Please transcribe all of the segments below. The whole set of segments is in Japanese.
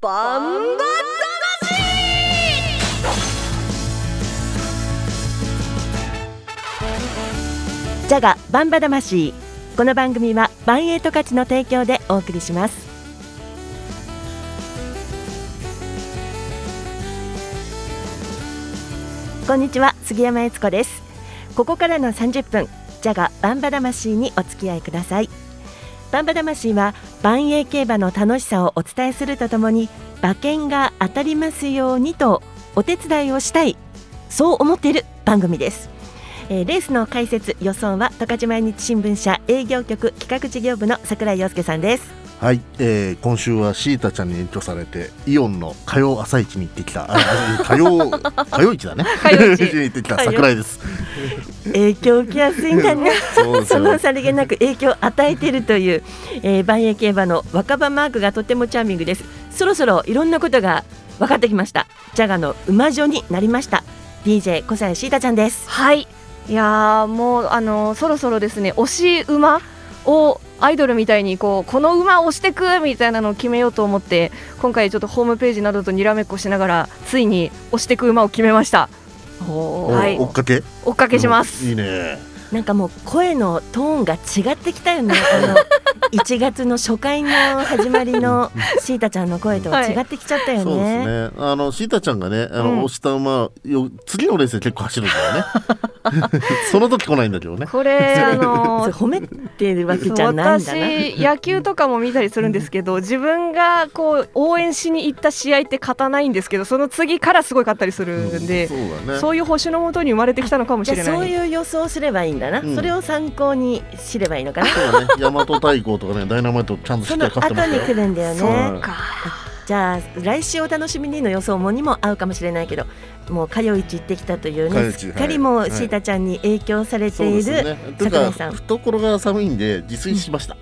バンバジャガバンバ魂。この番組はバンエイト価値の提供でお送りします。こんにちは杉山悦子です。ここからの30分ジャガバンバ魂にお付き合いください。バンバ魂は万栄競馬の楽しさをお伝えするとともに馬券が当たりますようにとお手伝いをしたいそう思っている番組です。えー、レースの解説予想は十勝毎日新聞社営業局企画事業部の櫻井陽介さんです。はい、えー、今週はシータちゃんに延長されてイオンの火曜朝市に行ってきた。火曜火曜市だね。火曜市。に行ってきた。桜井です。影響受けやすいんだね。そのさりげなく影響を与えているという、えー、万栄競馬の若葉マークがとてもチャーミングです。そろそろいろんなことが分かってきました。ジャガの馬女になりました。DJ 小西シータちゃんです。はい。いやもうあのそろそろですね推し馬をアイドルみたいにこうこの馬を押してくみたいなのを決めようと思って今回ちょっとホームページなどとにらめっこしながらついに押してく馬を決めました。はい。追っかけ追っかけします、いいね。なんかもう声のトーンが違ってきたよねあの1月の初回の始まりのシータちゃんの声とは違ってきちゃったよね。はい、そうですね。あのシータちゃんがね、あの、うん、押した馬よ次のレースで結構走るんだよね。その時来ないんだけどね。これあの 褒めてるわけじゃないんだな。私野球とかも見たりするんですけど、自分がこう応援しに行った試合って勝たないんですけど、その次からすごい勝ったりするんで、うん、そうね、そういう星のもとに生まれてきたのかもしれない。そういう予想すればいいんだな。うん、それを参考に知ればいいのかな。そうね。大和太鼓とかね、ダイナマイトちゃんとしっかり勝ってま後に来るんだよね。じゃあ来週お楽しみにの予想もにも合うかもしれないけどもう火曜市行ってきたというねすっかりもうシータちゃんに影響されている櫻井さん、懐が寒いんで自炊しました。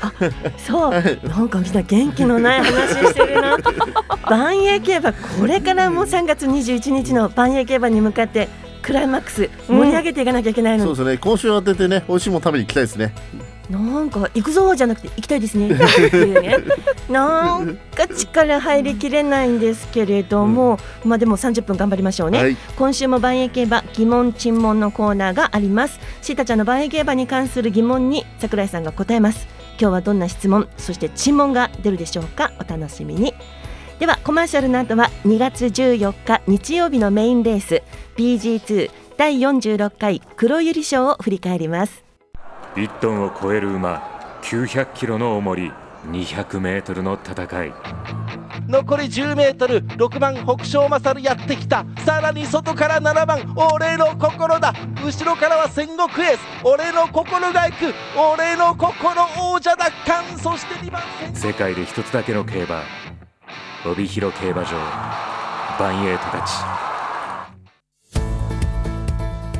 あそう、なんかみんな元気のない話してるな。万栄競馬これからもう3月21日の万栄競馬に向かってクライマックス盛り上げていかなきゃいけないの、うん、そうですね。今週当ててね美味しいもの食べに行きたいですねなんか行くぞじゃなくて行きたいですね。っていうねなんか力入りきれないんですけれども、うん、まあでも30分頑張りましょうね、はい、今週も万栄競馬疑問沈問のコーナーがあります。シータちゃんの万栄競馬に関する疑問に櫻井さんが答えます。今日はどんな質問そして沈問が出るでしょうか。お楽しみに。ではコマーシャルの後は2月14日日曜日のメインレース BG2 第46回黒百合賞を振り返ります1トンを超える馬900キロの重り200メートルの戦い。残り10メートル6番北勝勝やってきた。さらに外から7番俺の心だ。後ろからは戦国エース。俺の心が行く。俺の心王者奪還。そして2番世界で一つだけの競馬。帯広競馬場。バンエイトたち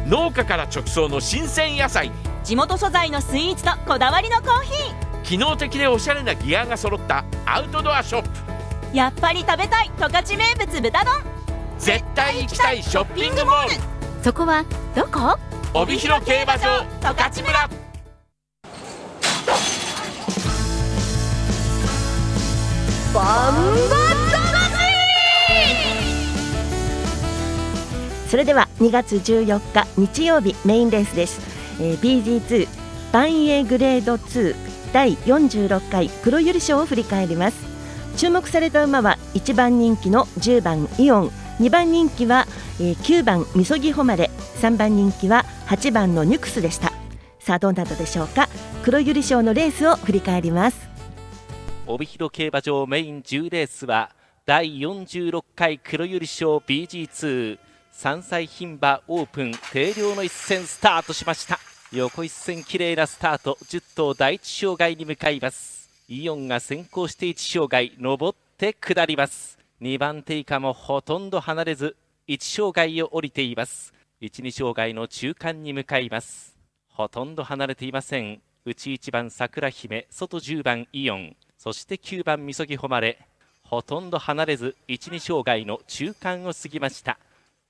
農家から直送の新鮮野菜地元素材のスイーツとこだわりのコーヒー。機能的でおしゃれなギアが揃ったアウトドアショップ。やっぱり食べたい十勝名物豚丼。絶対行きたいショッピングモール。そこはどこ？帯広競馬場十勝村。バンバそれでは2月14日日曜日メインレースですえー、BG2 バンエグレード2第46回黒百合賞を振り返ります。注目された馬は1番人気の10番イオン2番人気は、えー、9番みそぎ誉れ3番人気は8番のニュクスでした。さあどうなったでしょうか？黒百合賞のレースを振り返ります。帯広競馬場メイン10レースは第46回黒百合賞 BG2 3歳牝馬オープン定量の一戦スタートしました。横一線綺麗なスタート10頭第一障害に向かいます。イオンが先行して1障害上って下ります。2番手以下もほとんど離れず1障害を降りています。1、2障害の中間に向かいます。ほとんど離れていません。内1番桜姫外10番イオン。そして9番みそぎ誉れ。ほとんど離れず1、2障害の中間を過ぎました。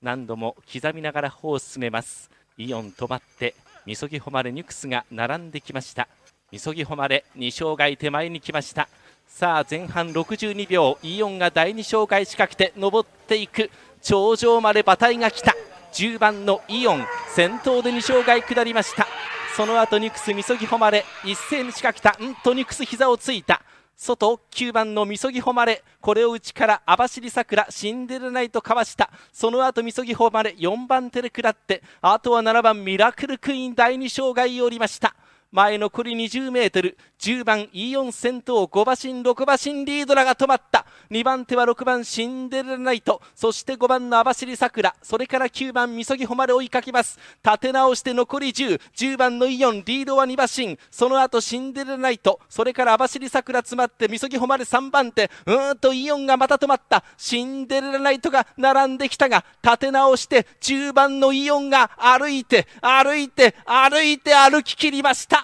何度も刻みながら歩を進めます。イオン止まってみそぎ誉れニュクスが並んできました。みそぎ誉れ2障害手前に来ました。さあ前半62秒イオンが第2障害仕掛けて登っていく。頂上まで馬体が来た。10番のイオン先頭で2障害下りました。その後ニクスみそぎほまれ一斉に仕掛けた。んとニクス膝をついた。外9番のみそぎ誉れこれを内から網走桜シンデレナイトかわした。その後みそぎ誉れ4番手で下ってあとは7番ミラクルクイーン第2障害を降りました。前残り20メートル10番イオン先頭5馬身6馬身リードラが止まった。2番手は6番シンデレラナイトそして5番の網走さくら。それから9番みそぎ誉れ追いかけます。立て直して残り1010番のイオンリードは2馬身。その後シンデレラナイトそれから網走さくら詰まってみそぎ誉れ3番手うーんとイオンがまた止まった。シンデレラナイトが並んできたが立て直して10番のイオンが歩いて歩いて歩いて歩き切りました。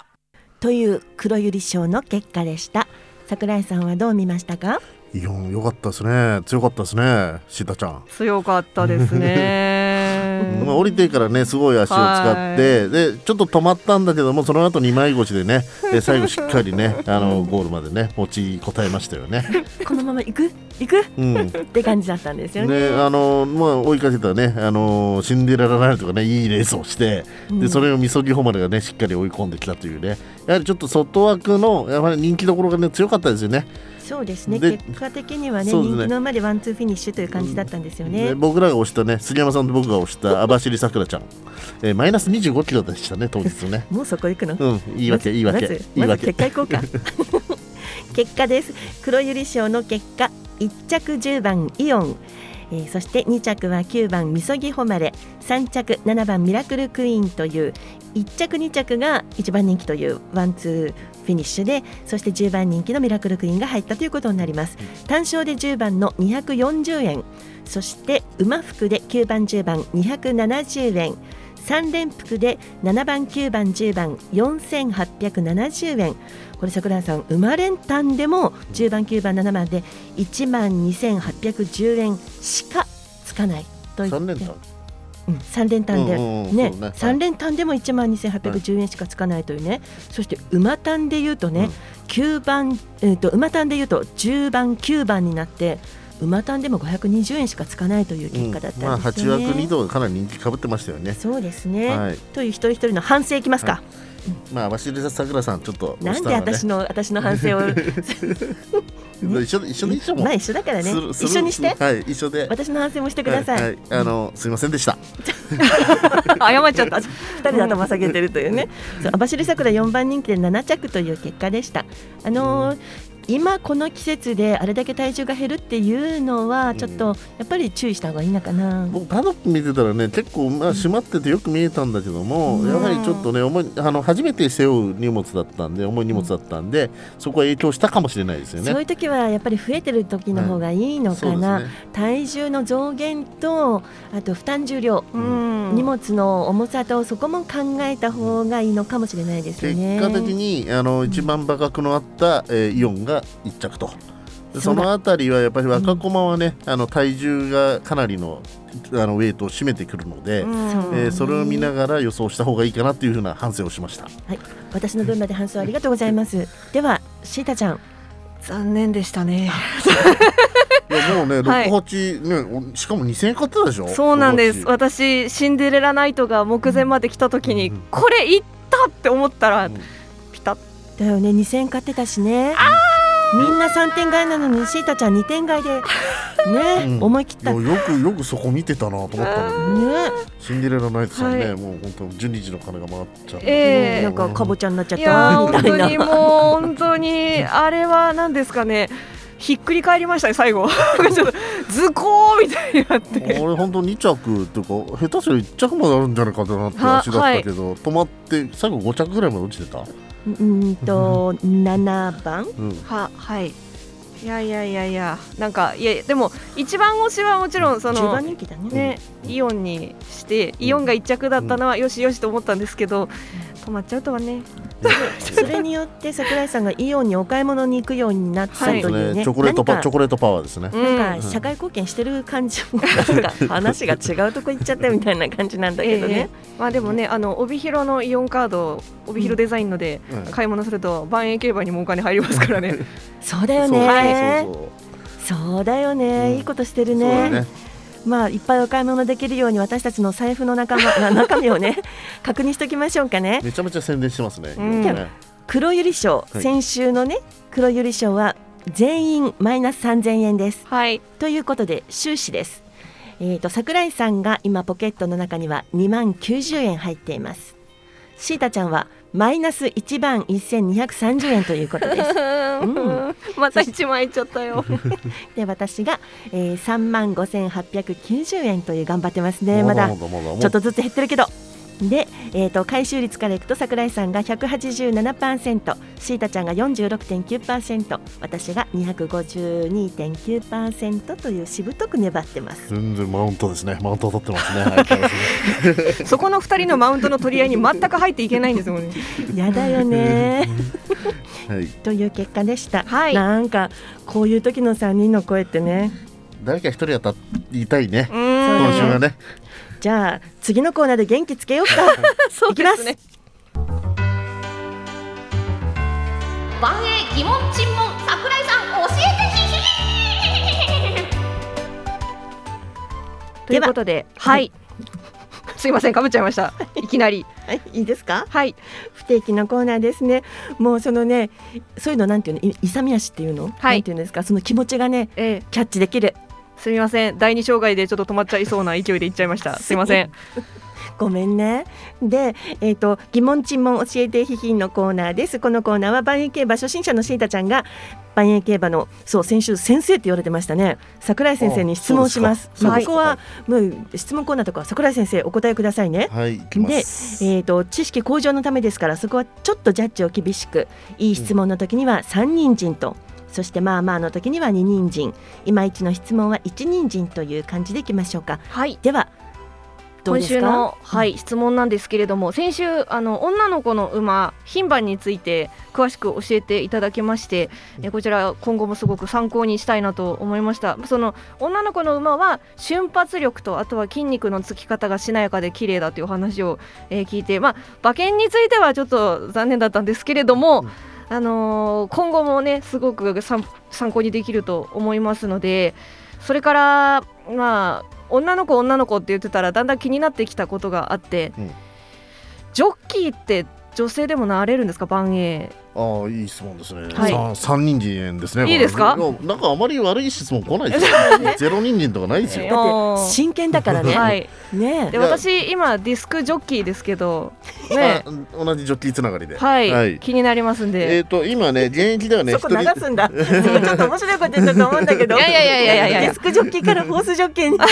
という黒百合賞の結果でした。桜井さんはどう見ましたか？イオン良かったですね。強かったですね。シータちゃん。強かったですね まあ降りてからねすごい足を使ってでちょっと止まったんだけどもその後二枚腰でね で最後しっかりねあのゴールまでね持ちこたえましたよね。このまま行く？行く、うん、って感じだったんですよね。ねあのまあ追いかけたねあのシンデレラライトがねいいレースをして、うん、でそれをみそぎほまでがねしっかり追い込んできたというね。やはりちょっと外枠のやはり人気どころがね強かったですよね。そうですね結果的にはね、ね、人気の馬でワンツーフィニッシュという感じだったんですよね。僕らが押したね杉山さんと僕が押した 網走さくらちゃん、えー、マイナス25キロでしたね当日ね。もうそこ行くの？うん、いいわけいいわけ、いいわけ。結果行こうか。結果です。黒百合賞の結果1着10番イオン、えー、そして2着は9番みそぎ誉れ3着7番ミラクルクイーンという1着2着が1番人気というワンツーフィニッシュでそして10番人気のミラクルクイーンが入ったということになります。単勝で10番の240円。そして馬複で9番10番270円。3連複で7番9番10番4870円。これ桜井さん馬連単でも10番9番7番で1万2810円しかつかないと言ってうん、3連単で、ね。ね。3連単でも1万2810円しかつかないというね、そして馬単でいうとね、うん、9番、えーと、馬単でいうと10番9番になって馬単でも520円しかつかないという結果だったんですよね、うん。まあ、8枠2度かなり人気かぶってましたよね。そうですね、はい、という一人一人の反省いきますか、はい。まあ、鷲田さくらさん、ちょっと、なんで私の、私の反省を。一緒、一緒で一緒まあ、一緒だからね。一緒にして。はい、一緒で。私の反省もしてください。はい、あの、すみませんでした。謝っちゃった。二人で頭下げてるというね。そう、網走さくら四番人気で七着という結果でした。あのー、今この季節であれだけ体重が減るっていうのはちょっとやっぱり注意した方がいいのかな、僕パドック見てたらね結構まあ閉まっててよく見えたんだけども、うん、やはりちょっとね重いあの初めて背負う荷物だったんで重い荷物だったんで、うん、そこは影響したかもしれないですよね。そういう時はやっぱり増えてる時の方がいいのかな、はい。ね、体重の増減とあと負担重量、うん、荷物の重さとそこも考えた方がいいのかもしれないですね。結果的にあの一番馬鹿のあった、えー、イオンが1着と。そのあたりはやっぱり若駒はね、うん、あの体重がかなりのあのウェイトを占めてくるので、うん、えー、それを見ながら予想した方がいいかなというふうな反省をしました。はい、私の分まで反省ありがとうございます。ではシータちゃん、残念でしたね。いやもうね、六八ね、しかも二千円買ってたでしょ？そうなんです。私シンデレラナイトが目前まで来た時に、うん、これいったって思ったら、うん、ピタッ。だよね。2000円買ってたしねみんな3点買いなのにシータちゃん2点買いで。ね、うん、思い切った。よくよくそこ見てたなと思ったの。ねシンデレラナイトさんね、はい、もう本当12時の金が回っちゃって、えー、なんかかぼちゃになっちゃった。みたいな。本当にもう本当にあれは何ですかね。ひっくり返りましたね最後。ちょっと図工みたいになって。俺本当2着というか下手したら1着まであるんじゃないかなって足だったけど、はい、止まって最後5着ぐらいまで落ちてた？うんと7番、うん、ははい。いやいやいやいや。なんかいやでも一番推しはもちろんその、番人気だね。ねイオンにしてイオンが1着だったのはよしよしと思ったんですけど止まっちゃうとはね。それによって桜井さんがイオンにお買い物に行くようになったというね、ね。チョコレートパチョコレートパワーですね。なんか社会貢献してる感じもなんか話が違うとこ行っちゃったみたいな感じなんだけどね。えー、まあでもねあの帯広のイオンカード帯広デザインので買い物すると万円競馬にもお金入りますからね。そうだよね。そうだよね、いいことしてるね。まあいっぱいお買い物できるように私たちの財布の中間 中身をね 確認しておきましょうかね。めちゃめちゃ宣伝してますね。黒百合賞、先週のね黒百合賞は全員マイナス3000円です。はい。ということで収支です。えっ、ー、と桜井さんが今ポケットの中には2万90円入っています。シータちゃんはマイナス1万1230円ということです。うん、また1万円いっちゃったよ。で私が、えー、3万5890円という頑張ってますね。まだちょっとずつ減ってるけど。で、えーと、回収率からいくと櫻井さんが187%シータちゃんが46.9%私が252.9%というしぶとく粘ってます。全然マウントですね。マウント取ってますね。そこの2人のマウントの取り合いに全く入っていけないんですもんね。やだよね。はい、という結果でした、はい、なんかこういう時の3人の声ってね。誰か一人当たりたいね。今週はねじゃあ次のコーナーで元気つけようか。そうですね。万栄疑問尋問桜井さん教えてということではいすいませんかぶっちゃいましたいきなりはいいいですかはい不定期のコーナーですねもうそのねそういうのなんていうの勇み足っていうの、はい、なんていうんですかその気持ちがね、ええ、キャッチできるすみません第二障害でちょっと止まっちゃいそうな勢いでいっちゃいました すみませんごめんね。で、えっ、ー、と疑問尋問教えてひひんのコーナーです。このコーナーは万栄競馬初心者のシータちゃんが万栄競馬のそう先週先生って言われてましたね。桜井先生に質問します。まあここは、もう質問コーナーとか桜井先生お答えくださいね。はい。で、えっ、ー、と知識向上のためですからそこはちょっとジャッジを厳しくいい質問の時には三人陣と。そしてまあまあの時には二人参。いまいちの質問は一人参という感じでいきましょうか。はい。では今週の、はい、質問なんですけれども先週あの女の子の馬牝馬について詳しく教えていただきまして、えこちら今後もすごく参考にしたいなと思いました。その女の子の馬は瞬発力とあとは筋肉のつき方がしなやかで綺麗だという話を、えー、聞いてまあ馬券についてはちょっと残念だったんですけれども、うんあのー、今後もねすごく参考にできると思いますのでそれからまあ女の子女の子って言ってたらだんだん気になってきたことがあって、うん、ジョッキーって女性でもなれるんですか？万栄ああいい質問ですね。はい、三人参ですね。いいですか？なんかあまり悪い質問来ないですよ。ゼロ人参とかないですよ。だって真剣だからね。はい。ね。で私今ディスクジョッキーですけど、ね。同じジョッキーつながりで。はい。気になりますんで。えっと今ね現役ではね。そこ流すんだ。ちょっと面白いこと言ったと思うんだけど。いやいやいやいやいやディスクジョッキーからホースジョッキーに。そこ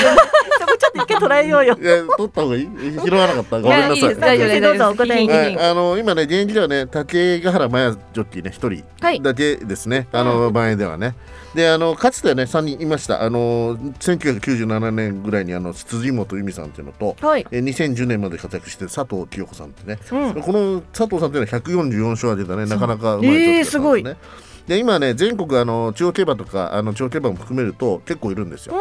ちょっと一回捉えようよ。いや取った方がいい。拾わなかった。ごめんなさい。大丈夫どうぞお答え。あの今ね現役ではね竹ヶ原麻也ジョッキーね一人。だけですね、はい、あの場合ではね。であのかつてね3人いました。あの1997年ぐらいにあの辻本由美さんっていうのと、はい、え2010年まで活躍して佐藤清子さんってね、うん、この佐藤さんっていうのは144勝挙げたね。なかなかうまいですね。えー、すごい。で今ね全国あの中央競馬とかあの中央競馬も含めると結構いるんですよ。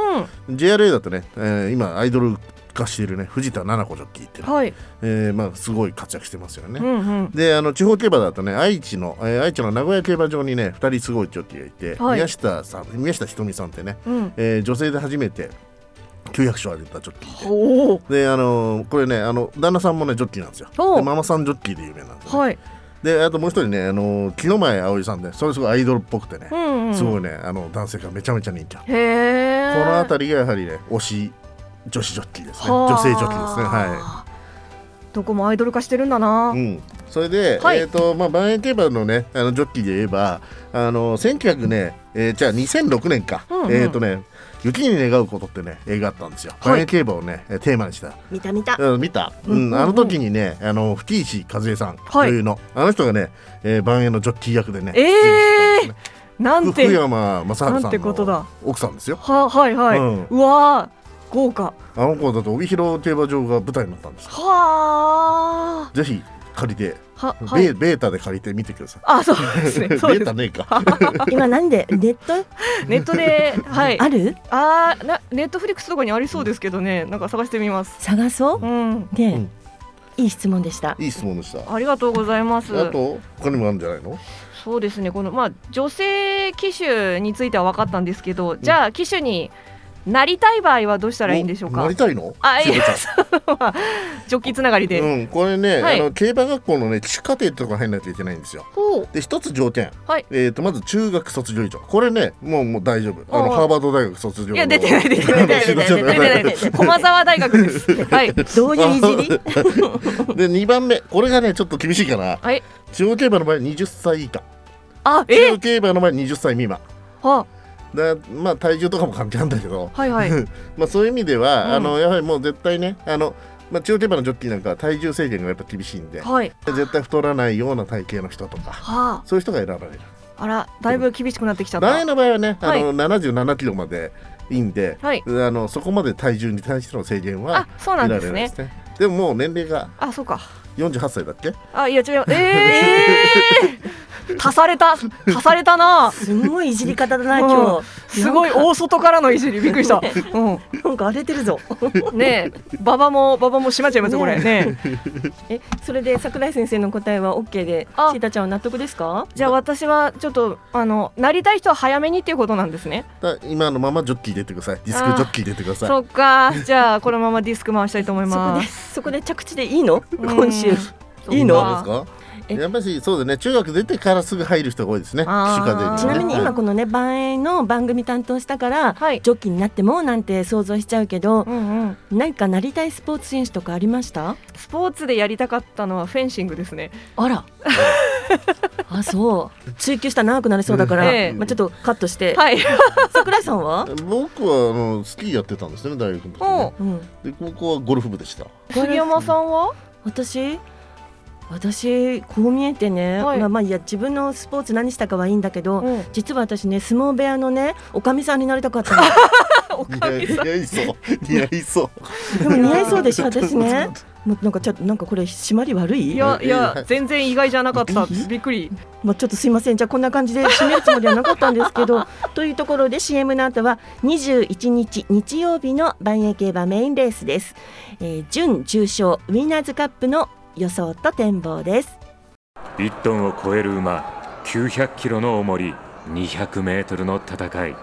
うん、JRA だとね、えー、今アイドル化しているね藤田七子ジョッキーっていうのは、はい、えー、まあ、すごい活躍してますよね。うんうん、であの地方競馬だとね愛知の、えー、愛知の名古屋競馬場にね2人すごいジョッキーがいて、はい、宮下さん宮下ひとみさんってね、うん、えー、女性で初めて900勝上げたジョッキーで。であのこれねあの旦那さんもねジョッキーなんですよ。でママさんジョッキーで有名なんですよ、ね、はい。であともう一人ねあの木の前葵さんでそれすごいアイドルっぽくてね、うんうん、すごいねあの男性がめちゃめちゃ人気この辺りがやはりね推し女子ジョッキーですね。女性ジョッキーですね。はい。どこもアイドル化してるんだな、うん、それで、はい、えっ、ー、とまあ万円競馬のねあのジョッキーで言えばあの1900ね、えー、じゃあ2006年か、うんうん、えっ、ー、とね雪に願うことってね映画あったんですよ。万円競馬をねテーマにした。見た見た。うん見た。うん、あの時にねあの吹石和恵さんというの、あの人がね、えー、万円のジョッキー役でね。ええー、なんて福山雅治さんの奥さんですよ。ははいはい。うん、うわ豪華あの子だと帯広競馬場が舞台になったんですはあぜひ借りてはベベータで借りてみてください。あ、そうですね。ベ そうですータねえか。今なんで？ネット？ネットで、はい。ある？あーなネットフリックスとかにありそうですけどね、なんか探してみます。探そう？うん。ね、うんいい質問でしたいい質問でした。ありがとうございます。あと他にもあるんじゃないの？そうですね。このまあ女性機種については分かったんですけど、じゃあ機種になりたい場合はどうしたらいいんでしょうか？なりたいの？あ、いしやジョッキーつながりで。うん、これね、はいあの競馬学校のね地下庭とか入んなきゃいけないんですよ。ほう。で一つ条件、はいえっ、とまず中学卒業以上これねもうもう大丈夫あのハーバード大学卒業のいや出てない出てない出てない出てない 駒沢大学です。はい。どういういじり？で2番目これがねちょっと厳しいかなはい。中央競馬の場合20歳以下あ、中え央競馬の場合20歳未満はだまあ体重とかも関係あるんだけど、はいはい。まあそういう意味では、うんあのやはりもう絶対ねあのまあ、中央競馬のジョッキーなんかは体重制限がやっぱ厳しいんで、はい。絶対太らないような体型の人とかはそういう人が選ばれるあ。あら、だいぶ厳しくなってきちゃった。前の場合はね、あはいの77キロまでいいんで、はいあのそこまで体重に対しての制限はあ、そうなんですねです。ね。でももう年齢があ、そうか。48歳だっけ？あ、いや違う。ええー。足された。足されたな。すごいいじり方だな今日すごい大外からのいじりびっくりした。うん。なんか荒れてるぞねえ、馬場も馬場も閉まっちゃいますよこれね。えそれで桜井先生の答えは OK であシータちゃんは納得ですか？じゃあ私はちょっとあのなりたい人は早めにっていうことなんですね。だ今のままジョッキー入れてください。ディスクジョッキー入れてください。そっか。じゃあこのままディスク回したいと思いそこでます。そこで着地でいいの？うん今週いいの？ですか？えやっぱりそうだね。中学出てからすぐ入る人が多いですね。騎手課程にねちなみに今はいこのね万栄の番組担当したから、はいジョッキーになってもなんて想像しちゃうけど、うんうん。何かなりたいスポーツ選手とかありました？スポーツでやりたかったのはフェンシングですね。あら あそう追求したら長くなりそうだから、ええまあ、ちょっとカットして、はい。桜井さんは、僕はあのスキーやってたんですね大学の時おね。うん、で高校はゴルフ部でした。杉山さんは？私私こう見えてね、はい。まあまあいや自分のスポーツ何したかはいいんだけど、うん。実は私ね相撲部屋のねおかみさんになりたかったの。おかみさん。似合いそう。似合いそう。でも似合いそうでしょ 私ね。もうなんかちょっとなんかこれ締まり悪い？いやい。やえ全然意外じゃなかった。びっくり。まあ、ちょっとすいません。じゃあこんな感じで締めるつもりはなかったんですけど というところで CM の後は21日日曜日の万栄競馬メインレースです、えー、準重賞ウィナーズカップの予想と展望です。1トンを超える馬900キロの重り200メートルの戦い。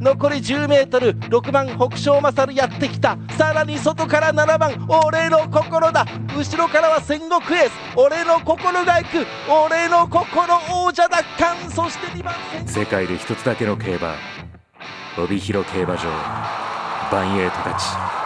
残り 10m6 番北勝勝やってきた。さらに外から7番俺の心だ。後ろからは戦国エース。俺の心が行く俺の心王者奪還。そして2番戦。世界で一つだけの競馬帯広競馬場。バンエイトたち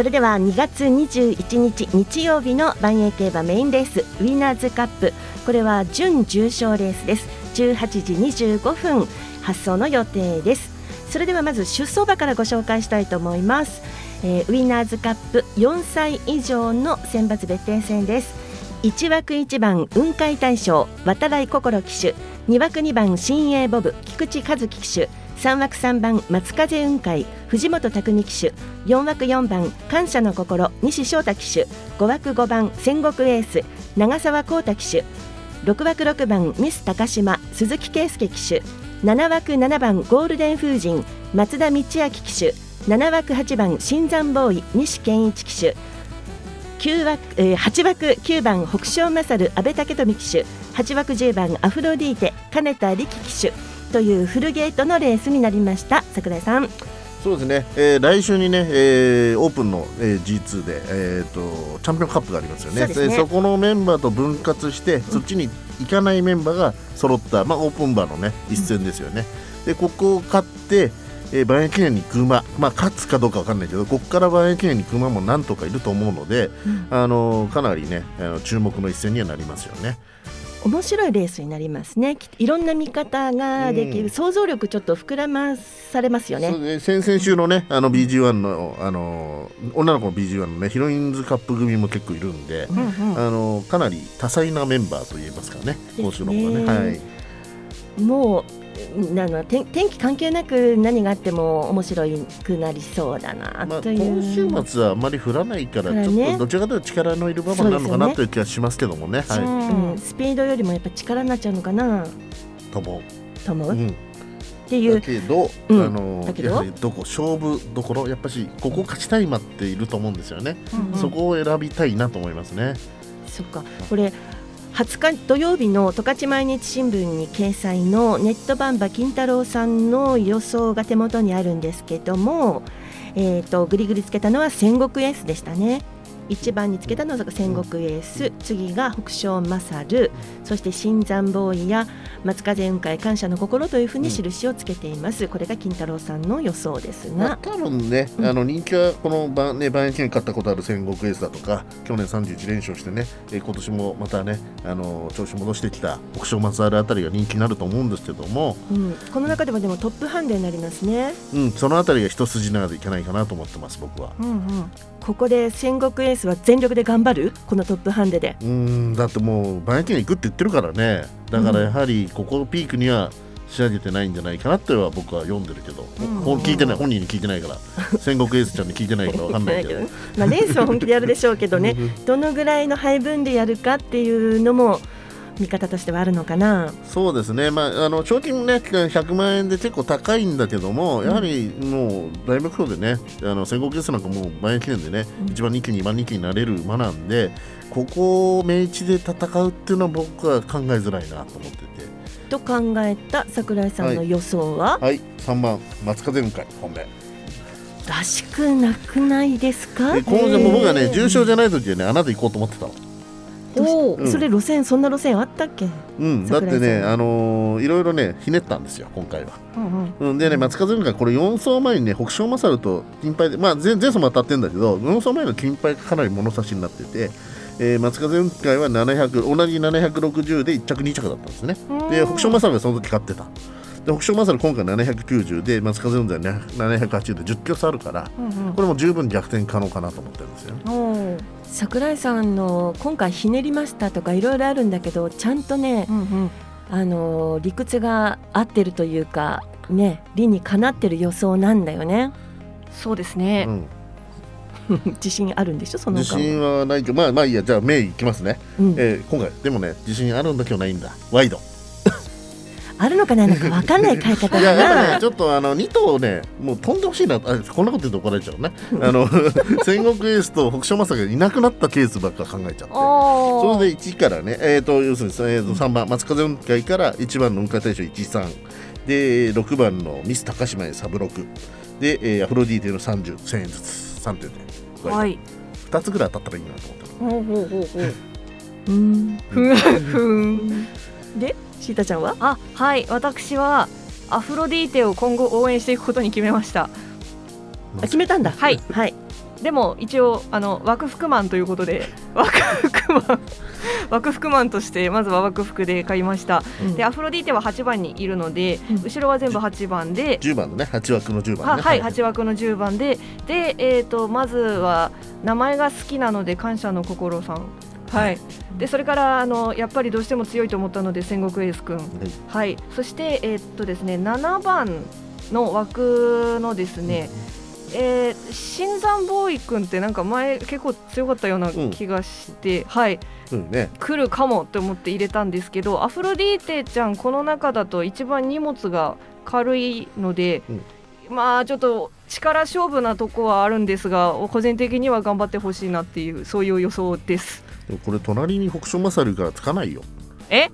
それでは2月21日日曜日の万栄競馬メインレースウィナーズカップ。これは準重賞レースです。18時25分発送の予定です。それではまず出走馬からご紹介したいと思います、えーウィナーズカップ4歳以上の選抜別定戦です。1枠1番雲海大将渡来心騎手。2枠2番新鋭ボブ菊池和樹騎手。3枠3番松風雲海藤本匠騎手。4枠4番感謝の心西翔太騎手。5枠5番戦国エース長澤浩太騎手。6枠6番ミス高島鈴木圭介騎手。7枠7番ゴールデン風神松田道明騎手。7枠8番新山ボーイ西健一騎手。9枠、えー、8枠9番北勝勝阿部武富騎手。8枠10番アフロディーテ金田力騎手。というフルゲートのレースになりました。桜井さん。そうですね、えー来週にね、えーオープンの、えー G2 で、えー、とチャンピオンカップがありますよね。そね。そこのメンバーと分割して、そっちに行かないメンバーが揃った、まあ、オープンバーのね一戦ですよね、でここを勝って、えー、万円記念に行く馬、まあ、勝つかどうか分かんないけどここから万円記念に行く馬もなんとかいると思うので、うん、あのかなりねあの注目の一戦にはなりますよね。面白いレースになりますね。いろんな見方ができる、うん、想像力ちょっと膨らまされますよね。ね。先々週のねあの BG1 のあの女の子の BG1 のねヒロインズカップ組も結構いるんで、うんうん、あのかなり多彩なメンバーといえますかね今週のね。はい、もうなの天天気関係なく何があっても面白くなりそうだなという、まあ、今週末はあまり降らないから、ね、ちょっとどちらかというと力のいる場面なのかな、という気がしますけどもね、はい。うん、スピードよりもやっぱ力になっちゃうのかな。と思う。と思う、うん。っていう。だけど、うん、あのやはりどこ勝負どころやっぱしここ勝ちたい馬っていると思うんですよね、うんうん、そこを選びたいなと思いますね。そっか。これ20日土曜日の十勝毎日新聞に掲載のネットバンバ金太郎さんの予想が手元にあるんですけども、えーと、ぐりぐりつけたのは戦国エースでしたね。1番につけたのが戦国エース。次が北勝勝そして新山ボーイや松風雲海感謝の心というふうに印をつけています、うん、これが金太郎さんの予想ですが、まあ、多分ね、うん、あの人気はこの番ね番駅に勝ったことある戦国エースだとか去年31連勝してね、えー、今年もまたねあの調子戻してきた北勝松原あたりが人気になると思うんですけども、うん、この中でもでもトップハンデになりますね。うん。そのあたりが一筋縄でいけないかなと思ってます僕は、うんうん、ここで戦国エースは全力で頑張る？このトップハンデで。うんだってもう番駅に行くって言ってるからね。だからやはりここのピークには仕上げてないんじゃないかなっては僕は読んでるけど、うん、聞いてない本人に聞いてないから。戦国エースちゃんに聞いてないから分かんないけど。まあレースは本気でやるでしょうけどね。どのぐらいの配分でやるかっていうのも見方としてはあるのかな。そうですね、まあ、あの賞金ね100万円で結構高いんだけども、やはりもう大目標でねあの戦国エースなんかもう万円記念でね、うん、1番人気2番人気になれる馬なんでここを明治で戦うっていうのは僕は考えづらいなと思ってて。と考えた櫻井さんの予想は、はい、はい、3番松風雲海本命。らしくなくないですか？このも僕はね重症じゃない時はねあなた行こうと思ってたのそれ路線そんな路線あったっけ？うん。だってねあのー、いろいろねひねったんですよ今回は、うんうん、でね松風雲海これ4走前にね北勝勝と金牌でまあ前前走も当たってるんだけど4走前の金牌がかなり物差しになっててえー、松風雲海は700同じ760で1着2着だったんですね。で北勝勝がその時勝ってた。で北勝勝今回790で松風雲海は780で10キロ差あるから、うんうん、これも十分逆転可能かなと思ってるんですよ。ね。櫻井さんの今回ひねりましたとかいろいろあるんだけどちゃんとね、うんうん、あの理屈が合ってるというかね理にかなってる予想なんだよね。そうですね、うん。自信あるんでしょ？その自信はないけどまあまあいいや。じゃあメイいきますね、うん、えー、今回でもね自信あるんだけどないんだ。ワイドあるのかないのか分かんない買い方いやねちょっとあの2頭ねもう飛んでほしいなあこんなこと言うと怒られちゃうね。あの 戦国エースと北勝正がいなくなったケースばっか考えちゃって。それで1からねえっ、ー、と要するに、えー、と3番松風雲海から1番の雲海大将13で6番のミス高島へサブロクで、えー、アフロディーテの30、1000円ずつ。3点ではい。2つぐらい当たったらいいなと思ってほうほうほうほう。うん。ふんふん。で？シータちゃんは？あはい。私はアフロディーテを今後応援していくことに決めました。あ決めたんだ。はい。はい。でも一応あの枠服マンということで枠服マン。枠服マンとしてまずは枠服で買いました、うん、でアフロディーテは8番にいるので、うん、後ろは全部8番で。10番のね8枠の10番、ね、はい、8枠の10番で。で、えーと、まずは名前が好きなので感謝の心さんはい、でそれからあのやっぱりどうしても強いと思ったので戦国エース君、はい、はい、そしてえー、っとですね7番の枠のですね、えー、新山ボーイ君ってなんか前結構強かったような気がして、うん、はい、うんね、来るかもって思って入れたんですけどアフロディーテちゃんこの中だと一番荷物が軽いので、うん、まあちょっと力勝負なとこはあるんですが個人的には頑張ってほしいなっていうそういう予想ですこれ隣に北勝勝からつかないよ。え？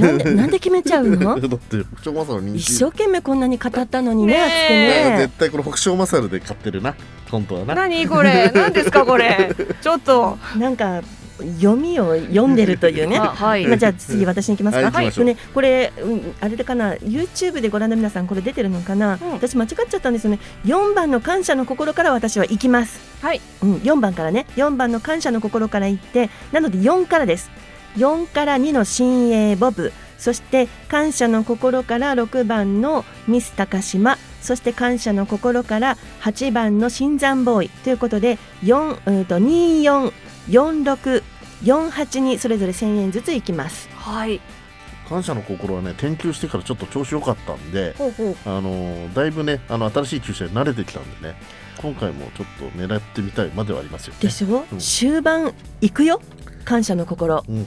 なんでなんで決めちゃうの？だって北勝勝一生懸命こんなに語ったのにね熱くね。絶対この北勝勝で買ってるな。本当はな。何これ？何ですかこれ？ちょっと。なんか読みを読んでるというね。はい。まあじゃあ次私に行きますか。はい。ねこれ、うん、あれでかな YouTube でご覧の皆さんこれ出てるのかな、うん、私間違っちゃったんですよね。4番の感謝の心から私は行きます。はい。うん4番からね4番の感謝の心から行ってなので4からです。4から2の新鋭ボブそして感謝の心から6番のミス高島そして感謝の心から8番の新山ボーイということで4、うん、と244648にそれぞれ1000円ずついきます。はい。感謝の心はね転休してからちょっと調子良かったんであのだいぶねあの新しい駐車に慣れてきたんでね今回もちょっと狙ってみたいまではありますよ、ね、でしょ、うん、終盤行くよ？感謝の心、うん、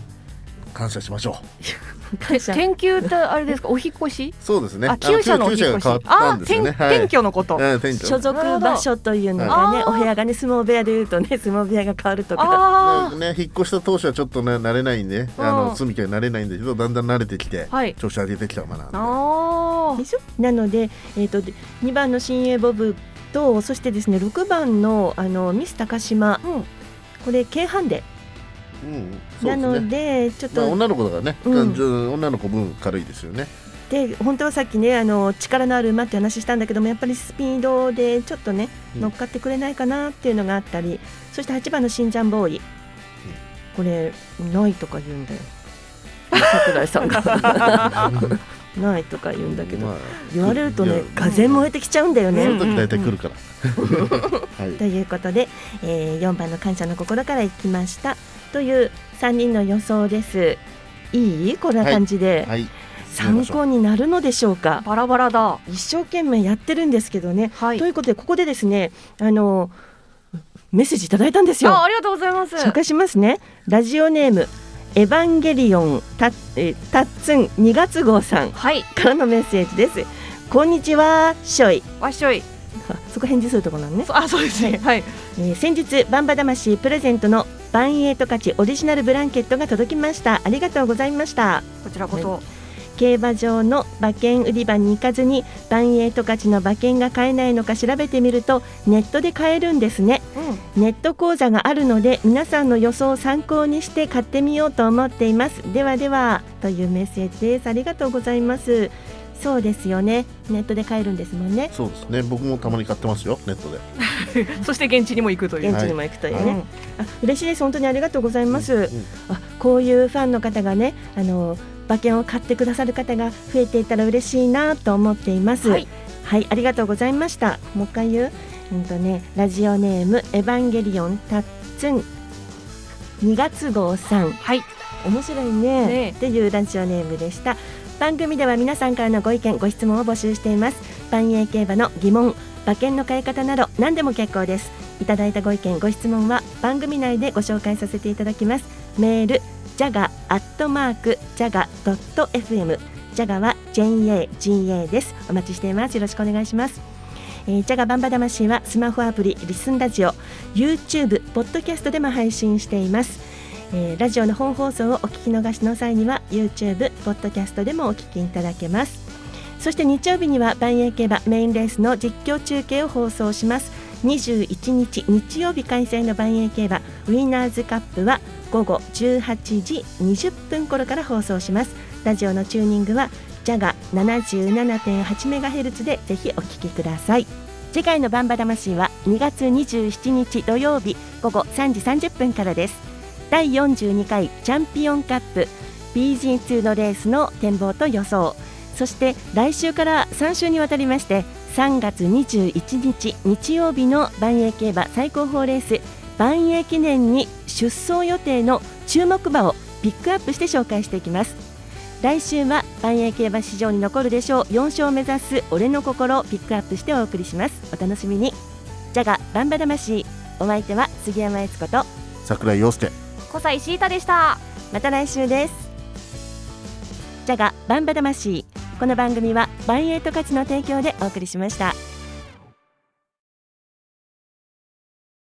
感謝しましょう 転休ってあれですか？お引越し？そうですね。あ厩舎のお引越し。あ転転居のこと、所属場所というのがねお部屋がね相撲部屋でいうとね相撲部屋が変わるとか。ね引っ越した当初はちょっとね慣れないんであの住みかに慣れないんだけどだんだん慣れてきて、調子上げてきたかなで。しょ？なのでえっ、と二番の新鋭ボブとそしてですね六番のあのミス高島、これ京阪でうん、なのでちょっと、まあ、女の子だからね、うん、女の子分軽いですよね。で本当はさっきねあの力のある馬って話したんだけどもやっぱりスピードでちょっとね、乗っかってくれないかなっていうのがあったりそして8番の新ジャンボーイ、これないとか言うんだよ。桜井さんが。ないとか言うんだけど、まあ、言われるとね風燃えてきちゃうんだよね。るから。はい、ということで、えー、4番の感謝の心からいきました。という3人の予想です。いい？こんな感じで、はい。はい、参考になるのでしょうか？バラバラだ。一生懸命やってるんですけどね、はい、ということでここでですねあのメッセージいただいたんですよ。ありがとうございます。紹介しますね。ラジオネームエヴァンゲリオンたえたっつん2月号さん。からのメッセージです、こんにちはしょいわしょいそこ返事するところなのね。あそうですね。はい、えー、先日バンバ魂プレゼントのバンエイト価値オリジナルブランケットが届きました。ありがとうございました。こちらこそ、はい。競馬場の馬券売り場に行かずにバンエイト勝ちの馬券が買えないのか調べてみるとネットで買えるんですね、うん、ネット講座があるので皆さんの予想を参考にして買ってみようと思っています。ではではというメッセージです。ありがとうございますそうですよね。ネットで買えるんですもんね。そうですね。僕もたまに買ってますよ。ネットで。そして現地にも行くという。現地にも行くというね、はい、あ嬉しいです。本当にありがとうございます、うんうん、あこういうファンの方がねあの馬券を買ってくださる方が増えていたら嬉しいなと思っています、はい、はい、ありがとうございました。もう一回言う。うんとねラジオネームエヴァンゲリオンタッツン。2月号さん。はい。面白いね。ね。っていうラジオネームでした番組では皆さんからのご意見ご質問を募集しています。万栄競馬の疑問馬券の買い方など何でも結構です。いただいたご意見ご質問は番組内でご紹介させていただきます。メールジャガアットマークジャガドット FM ジャガは JAGA です。お待ちしています。よろしくお願いします。えー、ジャガバンバ魂はスマホアプリリスンラジオ。YouTube ポッドキャストでも配信しています。えー、ラジオの本放送をお聞き逃しの際には YouTube、ポッドキャストでもお聞きいただけます。そして日曜日には万栄競馬メインレースの実況中継を放送します。21日日曜日開催の万栄競馬ウィナーズカップは午後18時20分頃から放送します。ラジオのチューニングはジャガ 77.8MHz でぜひお聞きください。次回のバンバ魂は2月27日土曜日午後3時30分からです。第42回チャンピオンカップ BG2 のレースの展望と予想。そして来週から3週にわたりまして3月21日日曜日の万栄競馬最高峰レース万栄記念に出走予定の注目馬をピックアップして紹介していきます。来週は万栄競馬史上に残るでしょう4勝を目指す俺の心をピックアップしてお送りします。お楽しみに。ジャガバンバ魂。お相手は杉山悦子と桜井陽介。小西シータでした。また来週です。ジャガバンバ魂。この番組はバンエイト価値の提供でお送りしました。